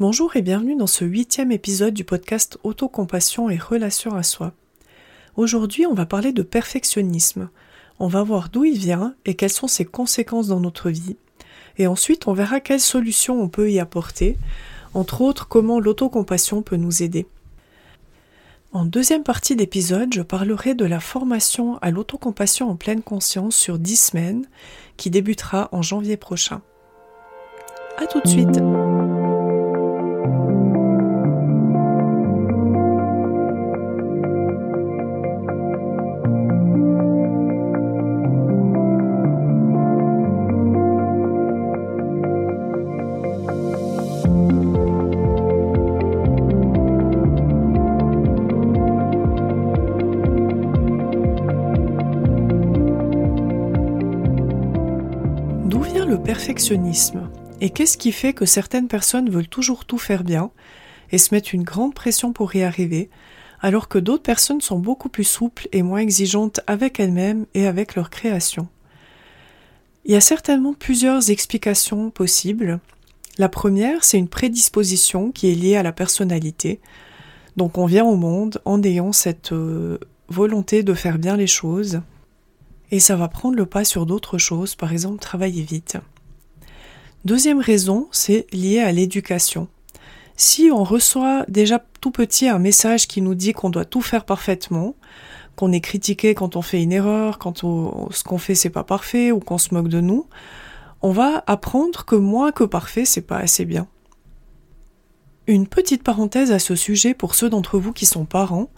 Bonjour et bienvenue dans ce huitième épisode du podcast Autocompassion et Relation à soi. Aujourd'hui, on va parler de perfectionnisme. On va voir d'où il vient et quelles sont ses conséquences dans notre vie. Et ensuite, on verra quelles solutions on peut y apporter, entre autres comment l'autocompassion peut nous aider. En deuxième partie d'épisode, je parlerai de la formation à l'autocompassion en pleine conscience sur dix semaines qui débutera en janvier prochain. À tout de suite! Et qu'est-ce qui fait que certaines personnes veulent toujours tout faire bien et se mettent une grande pression pour y arriver, alors que d'autres personnes sont beaucoup plus souples et moins exigeantes avec elles-mêmes et avec leur création Il y a certainement plusieurs explications possibles. La première, c'est une prédisposition qui est liée à la personnalité. Donc on vient au monde en ayant cette euh, volonté de faire bien les choses, et ça va prendre le pas sur d'autres choses, par exemple travailler vite. Deuxième raison, c'est lié à l'éducation. Si on reçoit déjà tout petit un message qui nous dit qu'on doit tout faire parfaitement, qu'on est critiqué quand on fait une erreur, quand ce qu'on fait c'est pas parfait ou qu'on se moque de nous, on va apprendre que moins que parfait c'est pas assez bien. Une petite parenthèse à ce sujet pour ceux d'entre vous qui sont parents,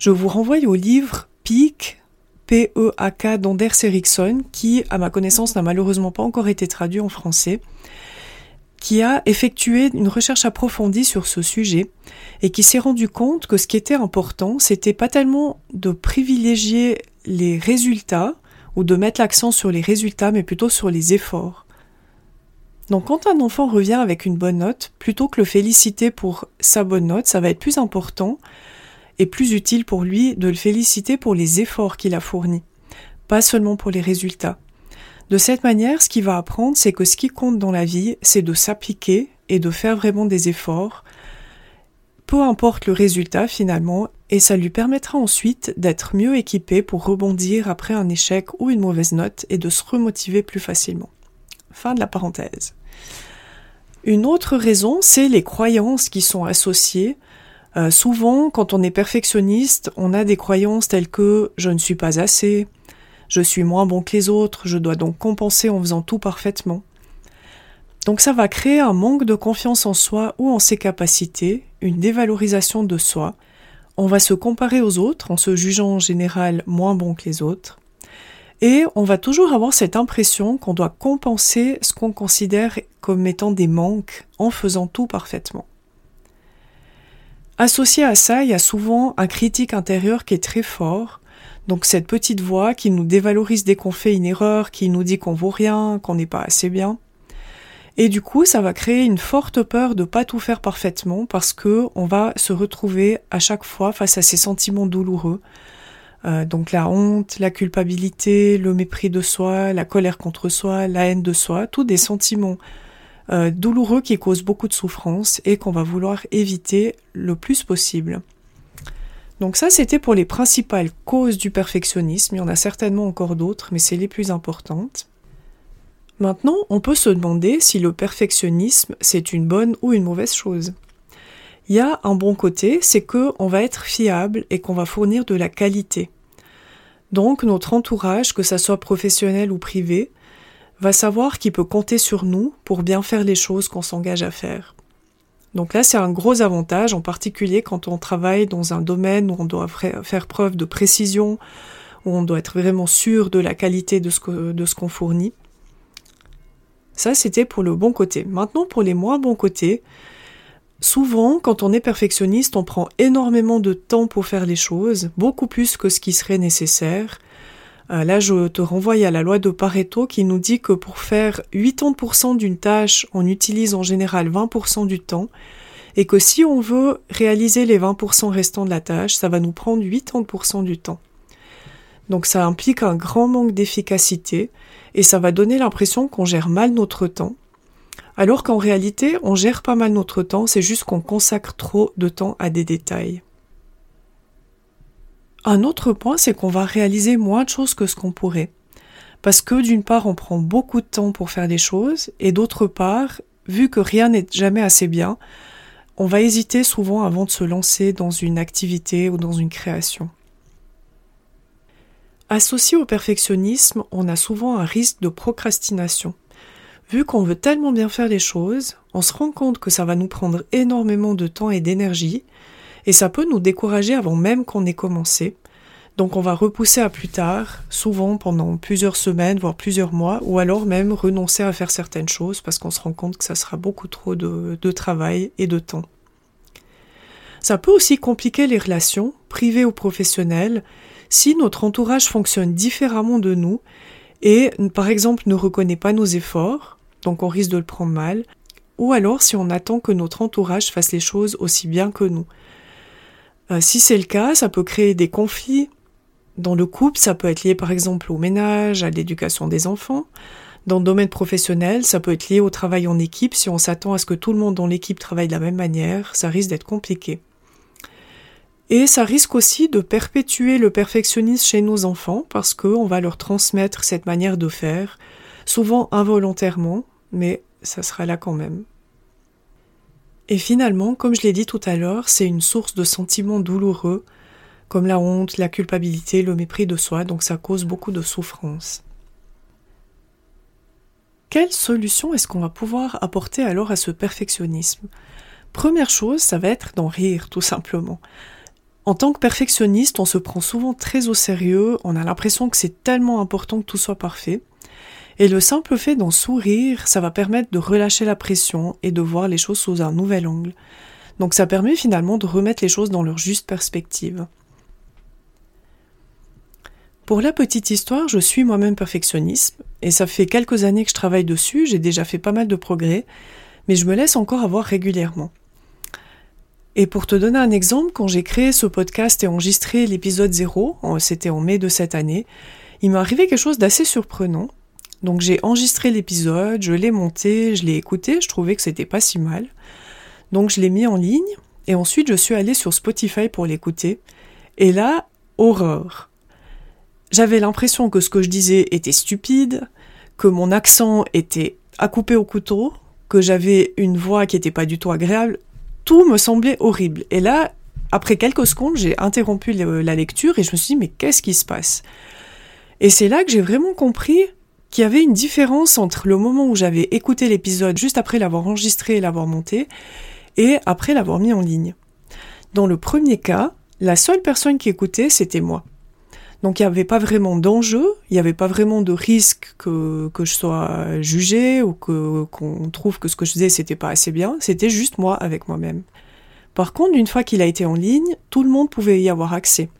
je vous renvoie au livre PEAK, P-E-A-K d'Anders Eriksson, qui, à ma connaissance, n'a malheureusement pas encore été traduit en français, qui a effectué une recherche approfondie sur ce sujet et qui s'est rendu compte que ce qui était important, c'était pas tellement de privilégier les résultats ou de mettre l'accent sur les résultats, mais plutôt sur les efforts. Donc quand un enfant revient avec une bonne note, plutôt que le féliciter pour sa bonne note, ça va être plus important et plus utile pour lui de le féliciter pour les efforts qu'il a fournis, pas seulement pour les résultats. De cette manière, ce qu'il va apprendre, c'est que ce qui compte dans la vie, c'est de s'appliquer et de faire vraiment des efforts, peu importe le résultat finalement, et ça lui permettra ensuite d'être mieux équipé pour rebondir après un échec ou une mauvaise note et de se remotiver plus facilement. Fin de la parenthèse. Une autre raison, c'est les croyances qui sont associées euh, souvent, quand on est perfectionniste, on a des croyances telles que je ne suis pas assez, je suis moins bon que les autres, je dois donc compenser en faisant tout parfaitement. Donc ça va créer un manque de confiance en soi ou en ses capacités, une dévalorisation de soi. On va se comparer aux autres en se jugeant en général moins bon que les autres. Et on va toujours avoir cette impression qu'on doit compenser ce qu'on considère comme étant des manques en faisant tout parfaitement. Associé à ça, il y a souvent un critique intérieur qui est très fort. Donc cette petite voix qui nous dévalorise dès qu'on fait une erreur, qui nous dit qu'on vaut rien, qu'on n'est pas assez bien. Et du coup, ça va créer une forte peur de pas tout faire parfaitement parce que on va se retrouver à chaque fois face à ces sentiments douloureux. Euh, donc la honte, la culpabilité, le mépris de soi, la colère contre soi, la haine de soi, tous des sentiments euh, douloureux qui causent beaucoup de souffrance et qu'on va vouloir éviter le plus possible. Donc ça, c'était pour les principales causes du perfectionnisme. Il y en a certainement encore d'autres, mais c'est les plus importantes. Maintenant, on peut se demander si le perfectionnisme, c'est une bonne ou une mauvaise chose. Il y a un bon côté, c'est que on va être fiable et qu'on va fournir de la qualité. Donc notre entourage, que ça soit professionnel ou privé, va savoir qu'il peut compter sur nous pour bien faire les choses qu'on s'engage à faire. Donc là, c'est un gros avantage, en particulier quand on travaille dans un domaine où on doit faire preuve de précision, où on doit être vraiment sûr de la qualité de ce qu'on fournit. Ça, c'était pour le bon côté. Maintenant, pour les moins bons côtés, souvent, quand on est perfectionniste, on prend énormément de temps pour faire les choses, beaucoup plus que ce qui serait nécessaire, euh, là, je te renvoie à la loi de Pareto qui nous dit que pour faire 80% d'une tâche, on utilise en général 20% du temps et que si on veut réaliser les 20% restants de la tâche, ça va nous prendre 80% du temps. Donc ça implique un grand manque d'efficacité et ça va donner l'impression qu'on gère mal notre temps. Alors qu'en réalité, on gère pas mal notre temps, c'est juste qu'on consacre trop de temps à des détails. Un autre point, c'est qu'on va réaliser moins de choses que ce qu'on pourrait. Parce que d'une part, on prend beaucoup de temps pour faire des choses, et d'autre part, vu que rien n'est jamais assez bien, on va hésiter souvent avant de se lancer dans une activité ou dans une création. Associé au perfectionnisme, on a souvent un risque de procrastination. Vu qu'on veut tellement bien faire les choses, on se rend compte que ça va nous prendre énormément de temps et d'énergie, et ça peut nous décourager avant même qu'on ait commencé. Donc on va repousser à plus tard, souvent pendant plusieurs semaines, voire plusieurs mois, ou alors même renoncer à faire certaines choses parce qu'on se rend compte que ça sera beaucoup trop de, travail et de temps. Ça peut aussi compliquer les relations, privées ou professionnelles, si notre entourage fonctionne différemment de nous et par exemple ne reconnaît pas nos efforts, donc on risque de le prendre mal, ou alors si on attend que notre entourage fasse les choses aussi bien que nous. Euh, si c'est le cas, ça peut créer des conflits. Dans le couple, ça peut être lié par exemple au ménage, à l'éducation des enfants. Dans le domaine professionnel, ça peut être lié au travail en équipe. Si on s'attend à ce que tout le monde dans l'équipe travaille de la même manière, ça risque d'être compliqué. Et ça risque aussi de perpétuer le perfectionnisme chez nos enfants parce qu'on va leur transmettre cette manière de faire, souvent involontairement, mais ça sera là quand même. Et finalement, comme je l'ai dit tout à l'heure, c'est une source de sentiments douloureux, comme la honte, la culpabilité, le mépris de soi, donc ça cause beaucoup de souffrance. Quelle solution est-ce qu'on va pouvoir apporter alors à ce perfectionnisme? Première chose, ça va être d'en rire, tout simplement. En tant que perfectionniste, on se prend souvent très au sérieux, on a l'impression que c'est tellement important que tout soit parfait. Et le simple fait d'en sourire, ça va permettre de relâcher la pression et de voir les choses sous un nouvel angle. Donc ça permet finalement de remettre les choses dans leur juste perspective. Pour la petite histoire, je suis moi-même perfectionniste, et ça fait quelques années que je travaille dessus, j'ai déjà fait pas mal de progrès, mais je me laisse encore avoir régulièrement. Et pour te donner un exemple, quand j'ai créé ce podcast et enregistré l'épisode 0, c'était en mai de cette année, il m'est arrivé quelque chose d'assez surprenant. Donc j'ai enregistré l'épisode, je l'ai monté, je l'ai écouté, je trouvais que c'était pas si mal. Donc je l'ai mis en ligne et ensuite je suis allée sur Spotify pour l'écouter. Et là, horreur. J'avais l'impression que ce que je disais était stupide, que mon accent était à couper au couteau, que j'avais une voix qui était pas du tout agréable tout me semblait horrible. Et là, après quelques secondes, j'ai interrompu la lecture et je me suis dit, mais qu'est-ce qui se passe? Et c'est là que j'ai vraiment compris qu'il y avait une différence entre le moment où j'avais écouté l'épisode juste après l'avoir enregistré et l'avoir monté, et après l'avoir mis en ligne. Dans le premier cas, la seule personne qui écoutait, c'était moi. Donc il n'y avait pas vraiment d'enjeu, il n'y avait pas vraiment de risque que, je sois jugée ou que qu'on trouve que ce que je faisais c'était pas assez bien, c'était juste moi avec moi-même. Par contre, une fois qu'il a été en ligne, tout le monde pouvait y avoir accès.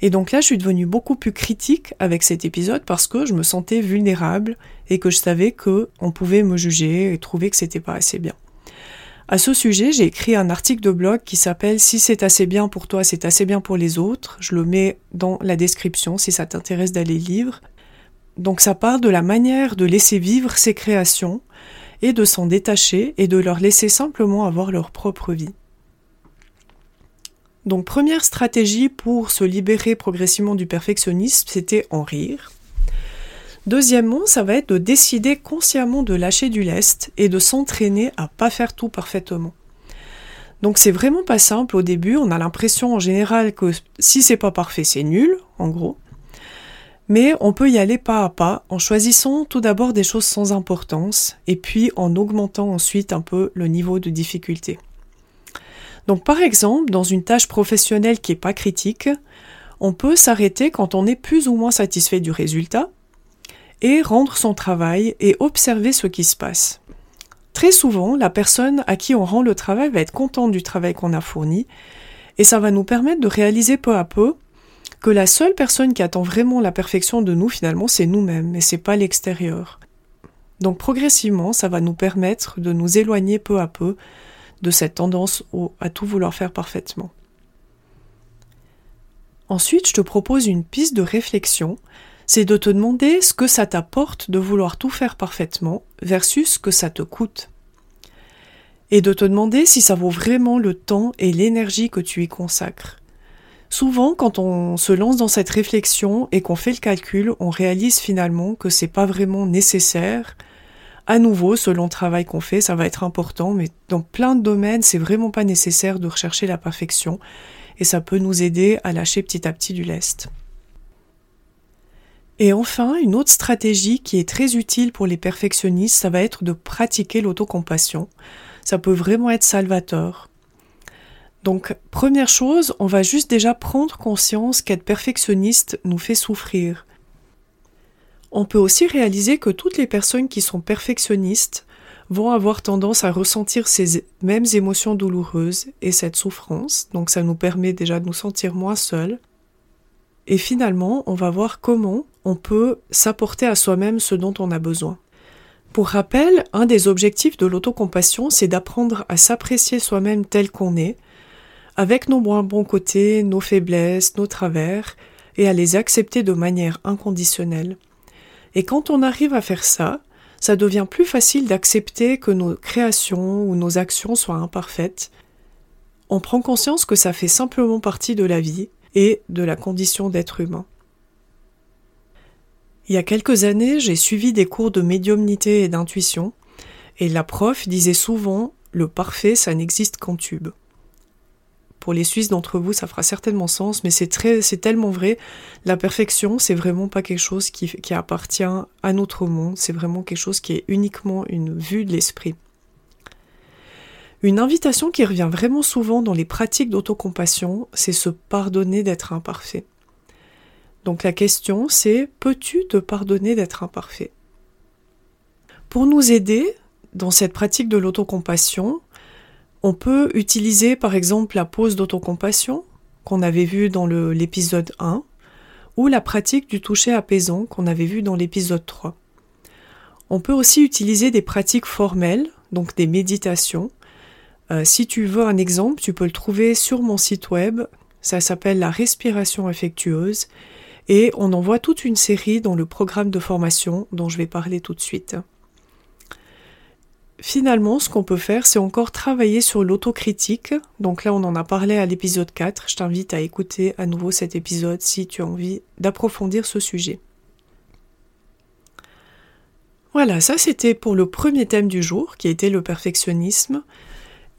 Et donc là, je suis devenue beaucoup plus critique avec cet épisode parce que je me sentais vulnérable et que je savais que on pouvait me juger et trouver que c'était pas assez bien. À ce sujet, j'ai écrit un article de blog qui s'appelle Si c'est assez bien pour toi, c'est assez bien pour les autres. Je le mets dans la description si ça t'intéresse d'aller lire. Donc ça part de la manière de laisser vivre ses créations et de s'en détacher et de leur laisser simplement avoir leur propre vie. Donc première stratégie pour se libérer progressivement du perfectionnisme, c'était en rire. Deuxièmement, ça va être de décider consciemment de lâcher du lest et de s'entraîner à pas faire tout parfaitement. Donc c'est vraiment pas simple au début, on a l'impression en général que si c'est pas parfait, c'est nul, en gros. Mais on peut y aller pas à pas en choisissant tout d'abord des choses sans importance et puis en augmentant ensuite un peu le niveau de difficulté. Donc par exemple, dans une tâche professionnelle qui est pas critique, on peut s'arrêter quand on est plus ou moins satisfait du résultat et rendre son travail et observer ce qui se passe. Très souvent, la personne à qui on rend le travail va être contente du travail qu'on a fourni, et ça va nous permettre de réaliser peu à peu que la seule personne qui attend vraiment la perfection de nous, finalement, c'est nous-mêmes, et c'est pas l'extérieur. Donc progressivement, ça va nous permettre de nous éloigner peu à peu de cette tendance à tout vouloir faire parfaitement. Ensuite, je te propose une piste de réflexion c'est de te demander ce que ça t'apporte de vouloir tout faire parfaitement versus ce que ça te coûte. Et de te demander si ça vaut vraiment le temps et l'énergie que tu y consacres. Souvent, quand on se lance dans cette réflexion et qu'on fait le calcul, on réalise finalement que c'est pas vraiment nécessaire. À nouveau, selon le travail qu'on fait, ça va être important, mais dans plein de domaines, c'est vraiment pas nécessaire de rechercher la perfection et ça peut nous aider à lâcher petit à petit du lest. Et enfin, une autre stratégie qui est très utile pour les perfectionnistes, ça va être de pratiquer l'autocompassion. Ça peut vraiment être salvateur. Donc, première chose, on va juste déjà prendre conscience qu'être perfectionniste nous fait souffrir. On peut aussi réaliser que toutes les personnes qui sont perfectionnistes vont avoir tendance à ressentir ces mêmes émotions douloureuses et cette souffrance, donc ça nous permet déjà de nous sentir moins seuls. Et finalement, on va voir comment on peut s'apporter à soi-même ce dont on a besoin. Pour rappel, un des objectifs de l'autocompassion, c'est d'apprendre à s'apprécier soi-même tel qu'on est, avec nos moins bons côtés, nos faiblesses, nos travers, et à les accepter de manière inconditionnelle. Et quand on arrive à faire ça, ça devient plus facile d'accepter que nos créations ou nos actions soient imparfaites. On prend conscience que ça fait simplement partie de la vie et de la condition d'être humain. Il y a quelques années, j'ai suivi des cours de médiumnité et d'intuition, et la prof disait souvent le parfait, ça n'existe qu'en tube. Pour les Suisses d'entre vous, ça fera certainement sens, mais c'est tellement vrai. La perfection, c'est vraiment pas quelque chose qui appartient à notre monde. C'est vraiment quelque chose qui est uniquement une vue de l'esprit. Une invitation qui revient vraiment souvent dans les pratiques d'autocompassion, c'est se pardonner d'être imparfait. Donc la question, c'est peux-tu te pardonner d'être imparfait? Pour nous aider dans cette pratique de l'autocompassion, on peut utiliser par exemple la pause d'autocompassion qu'on avait vue dans l'épisode 1 ou la pratique du toucher apaisant qu'on avait vu dans l'épisode 3. On peut aussi utiliser des pratiques formelles, donc des méditations, euh, si tu veux un exemple, tu peux le trouver sur mon site web. Ça s'appelle la respiration affectueuse et on en voit toute une série dans le programme de formation dont je vais parler tout de suite. Finalement, ce qu'on peut faire, c'est encore travailler sur l'autocritique. Donc là, on en a parlé à l'épisode 4. Je t'invite à écouter à nouveau cet épisode si tu as envie d'approfondir ce sujet. Voilà, ça c'était pour le premier thème du jour, qui était le perfectionnisme.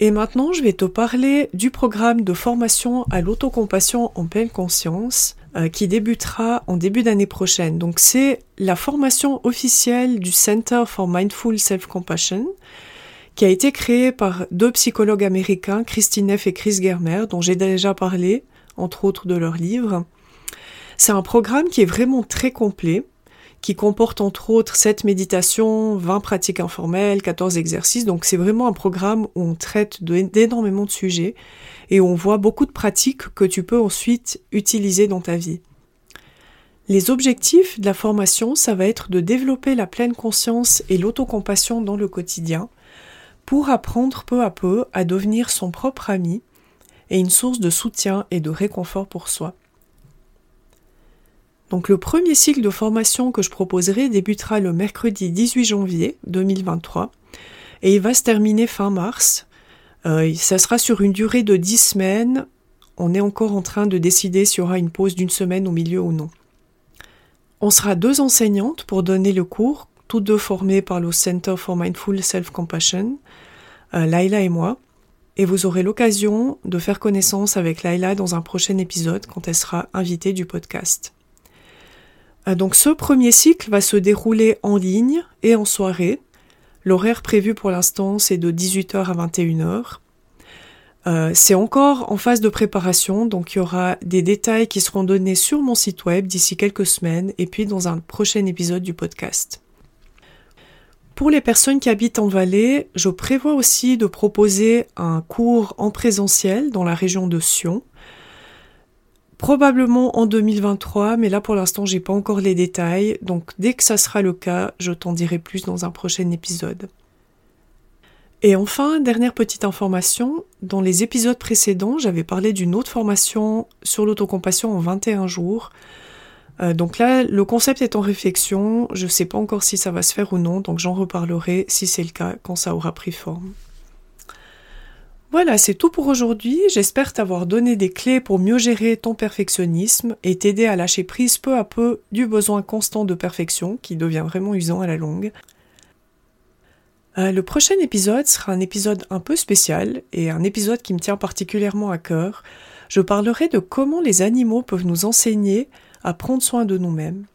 Et maintenant, je vais te parler du programme de formation à l'autocompassion en pleine conscience euh, qui débutera en début d'année prochaine. Donc c'est la formation officielle du Center for Mindful Self-Compassion qui a été créée par deux psychologues américains, Christine Neff et Chris Germer, dont j'ai déjà parlé, entre autres de leurs livres. C'est un programme qui est vraiment très complet qui comporte entre autres 7 méditations, 20 pratiques informelles, 14 exercices. Donc c'est vraiment un programme où on traite d'énormément de sujets et on voit beaucoup de pratiques que tu peux ensuite utiliser dans ta vie. Les objectifs de la formation, ça va être de développer la pleine conscience et l'autocompassion dans le quotidien pour apprendre peu à peu à devenir son propre ami et une source de soutien et de réconfort pour soi. Donc le premier cycle de formation que je proposerai débutera le mercredi 18 janvier 2023 et il va se terminer fin mars. Euh, ça sera sur une durée de 10 semaines. On est encore en train de décider s'il y aura une pause d'une semaine au milieu ou non. On sera deux enseignantes pour donner le cours, toutes deux formées par le Center for Mindful Self-Compassion, euh, Laila et moi. Et vous aurez l'occasion de faire connaissance avec Laila dans un prochain épisode quand elle sera invitée du podcast. Euh, donc ce premier cycle va se dérouler en ligne et en soirée. L'horaire prévu pour l'instant c'est de 18h à 21h. Euh, c'est encore en phase de préparation, donc il y aura des détails qui seront donnés sur mon site web d'ici quelques semaines et puis dans un prochain épisode du podcast. Pour les personnes qui habitent en Valais, je prévois aussi de proposer un cours en présentiel dans la région de Sion Probablement en 2023, mais là pour l'instant j'ai pas encore les détails, donc dès que ça sera le cas, je t'en dirai plus dans un prochain épisode. Et enfin, dernière petite information, dans les épisodes précédents, j'avais parlé d'une autre formation sur l'autocompassion en 21 jours. Euh, donc là, le concept est en réflexion, je ne sais pas encore si ça va se faire ou non, donc j'en reparlerai si c'est le cas quand ça aura pris forme. Voilà, c'est tout pour aujourd'hui. J'espère t'avoir donné des clés pour mieux gérer ton perfectionnisme et t'aider à lâcher prise peu à peu du besoin constant de perfection qui devient vraiment usant à la longue. Euh, le prochain épisode sera un épisode un peu spécial et un épisode qui me tient particulièrement à cœur. Je parlerai de comment les animaux peuvent nous enseigner à prendre soin de nous-mêmes.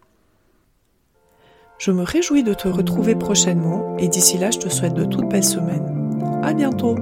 Je me réjouis de te retrouver prochainement et d'ici là, je te souhaite de toutes belles semaines. À bientôt!